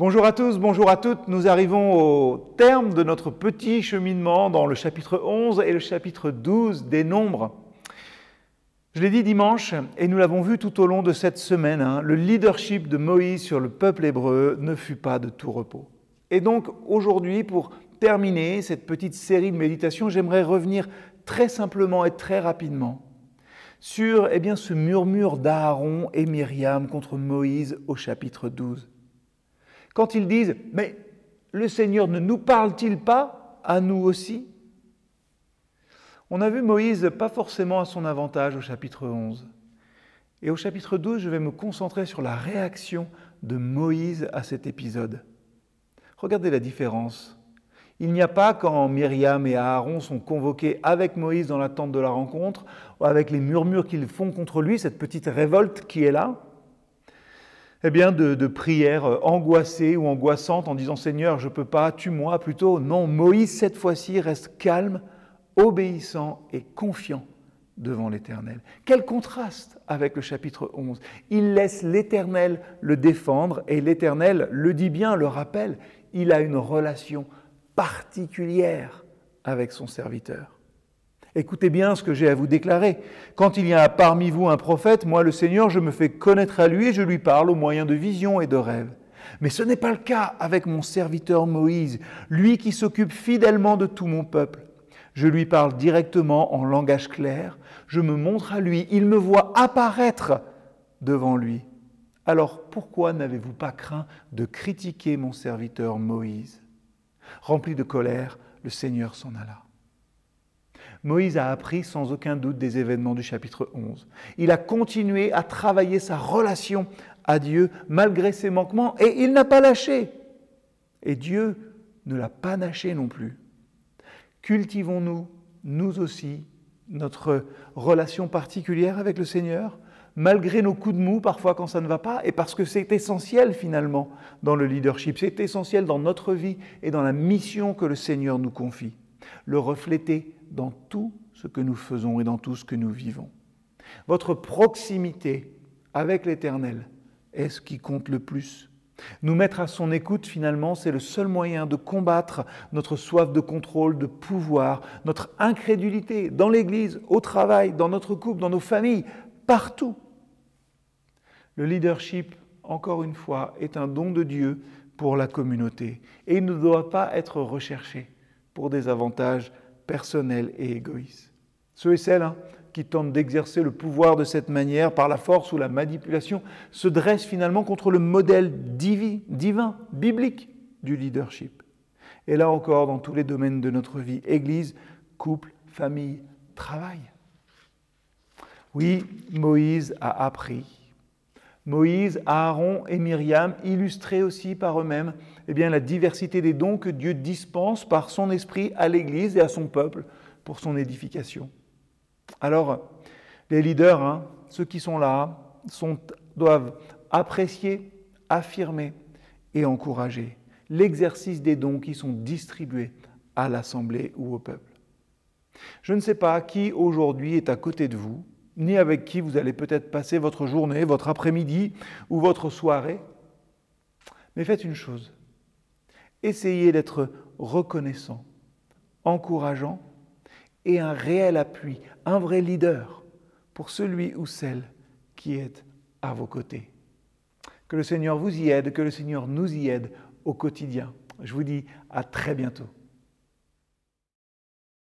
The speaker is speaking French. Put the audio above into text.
Bonjour à tous, bonjour à toutes. Nous arrivons au terme de notre petit cheminement dans le chapitre 11 et le chapitre 12 des Nombres. Je l'ai dit dimanche et nous l'avons vu tout au long de cette semaine, hein, le leadership de Moïse sur le peuple hébreu ne fut pas de tout repos. Et donc aujourd'hui, pour terminer cette petite série de méditations, j'aimerais revenir très simplement et très rapidement sur eh bien, ce murmure d'Aaron et Myriam contre Moïse au chapitre 12 quand ils disent Mais le Seigneur ne nous parle-t-il pas à nous aussi? On a vu Moïse pas forcément à son avantage au chapitre 11. Et au chapitre 12, je vais me concentrer sur la réaction de Moïse à cet épisode. Regardez la différence. Il n'y a pas quand Myriam et Aaron sont convoqués avec Moïse dans l'attente de la rencontre, avec les murmures qu'ils font contre lui, cette petite révolte qui est là, eh bien, de, prières euh, angoissées ou angoissantes en disant Seigneur, je ne peux pas, tue-moi plutôt. Non, Moïse, cette fois-ci, reste calme, obéissant et confiant devant l'Éternel. Quel contraste avec le chapitre 11. Il laisse l'Éternel le défendre et l'Éternel le dit bien, le rappelle, il a une relation particulière avec son serviteur. Écoutez bien ce que j'ai à vous déclarer. Quand il y a parmi vous un prophète, moi le Seigneur, je me fais connaître à lui et je lui parle au moyen de visions et de rêves. Mais ce n'est pas le cas avec mon serviteur Moïse, lui qui s'occupe fidèlement de tout mon peuple. Je lui parle directement en langage clair, je me montre à lui, il me voit apparaître devant lui. Alors pourquoi n'avez-vous pas craint de critiquer mon serviteur Moïse? Rempli de colère, le Seigneur s'en alla. Moïse a appris sans aucun doute des événements du chapitre 11. Il a continué à travailler sa relation à Dieu malgré ses manquements et il n'a pas lâché. Et Dieu ne l'a pas lâché non plus. Cultivons-nous, nous aussi, notre relation particulière avec le Seigneur, malgré nos coups de mou parfois quand ça ne va pas, et parce que c'est essentiel finalement dans le leadership, c'est essentiel dans notre vie et dans la mission que le Seigneur nous confie. Le refléter dans tout ce que nous faisons et dans tout ce que nous vivons. Votre proximité avec l'Éternel est ce qui compte le plus. Nous mettre à son écoute, finalement, c'est le seul moyen de combattre notre soif de contrôle, de pouvoir, notre incrédulité dans l'Église, au travail, dans notre couple, dans nos familles, partout. Le leadership, encore une fois, est un don de Dieu pour la communauté et il ne doit pas être recherché pour des avantages personnel et égoïste. Ceux et celles hein, qui tentent d'exercer le pouvoir de cette manière, par la force ou la manipulation, se dressent finalement contre le modèle divin, divin biblique du leadership. Et là encore, dans tous les domaines de notre vie, Église, couple, famille, travail. Oui, Moïse a appris. Moïse, Aaron et Myriam illustraient aussi par eux-mêmes eh la diversité des dons que Dieu dispense par son esprit à l'Église et à son peuple pour son édification. Alors, les leaders, hein, ceux qui sont là, doivent apprécier, affirmer et encourager l'exercice des dons qui sont distribués à l'Assemblée ou au peuple. Je ne sais pas qui aujourd'hui est à côté de vous, ni avec qui vous allez peut-être passer votre journée, votre après-midi ou votre soirée, mais faites une chose, Essayez d'être reconnaissant, encourageant et un réel appui, un vrai leader pour celui ou celle qui est à vos côtés. Que le Seigneur vous y aide, que le Seigneur nous y aide au quotidien. Je vous dis à très bientôt.